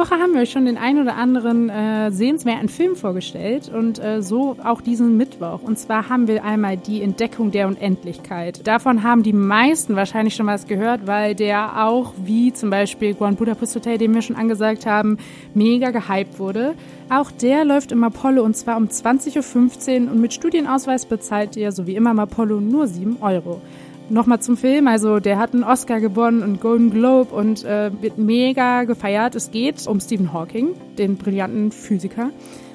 Woche haben wir euch schon den ein oder anderen äh, sehenswerten Film vorgestellt und äh, so auch diesen Mittwoch. Und zwar haben wir einmal die Entdeckung der Unendlichkeit. Davon haben die meisten wahrscheinlich schon was gehört, weil der auch wie zum Beispiel Grand Budapest Hotel, den wir schon angesagt haben, mega gehypt wurde. Auch der läuft im Apollo und zwar um 20.15 Uhr und mit Studienausweis bezahlt ihr, so wie immer im Apollo, nur 7 Euro nochmal zum Film. Also der hat einen Oscar gewonnen und Golden Globe und äh, wird mega gefeiert. Es geht um Stephen Hawking, den brillanten Physiker.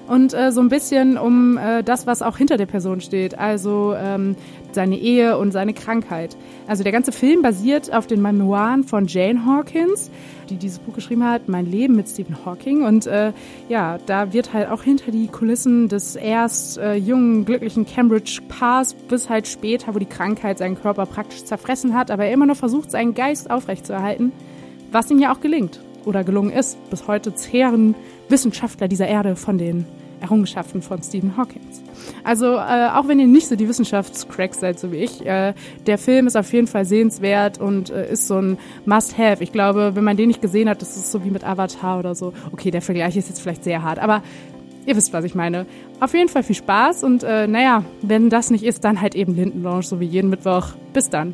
Und äh, so ein bisschen um äh, das, was auch hinter der Person steht. Also ähm, seine Ehe und seine Krankheit. Also der ganze Film basiert auf den Memoiren von Jane Hawkins, die dieses Buch geschrieben hat, Mein Leben mit Stephen Hawking. Und äh, ja, da wird halt auch hinter die Kulissen des erst äh, jungen, glücklichen Cambridge Paars bis halt später, wo die Krankheit seinen Körper praktisch zerfressen hat, aber er immer noch versucht, seinen Geist aufrechtzuerhalten, was ihm ja auch gelingt oder gelungen ist. Bis heute zehren Wissenschaftler dieser Erde von den Errungenschaften von Stephen Hawkins. Also äh, auch wenn ihr nicht so die Wissenschaftscracks seid, so wie ich, äh, der Film ist auf jeden Fall sehenswert und äh, ist so ein Must-Have. Ich glaube, wenn man den nicht gesehen hat, das ist so wie mit Avatar oder so. Okay, der Vergleich ist jetzt vielleicht sehr hart, aber ihr wisst, was ich meine. Auf jeden Fall viel Spaß und äh, naja, wenn das nicht ist, dann halt eben Lindenlounge, so wie jeden Mittwoch. Bis dann.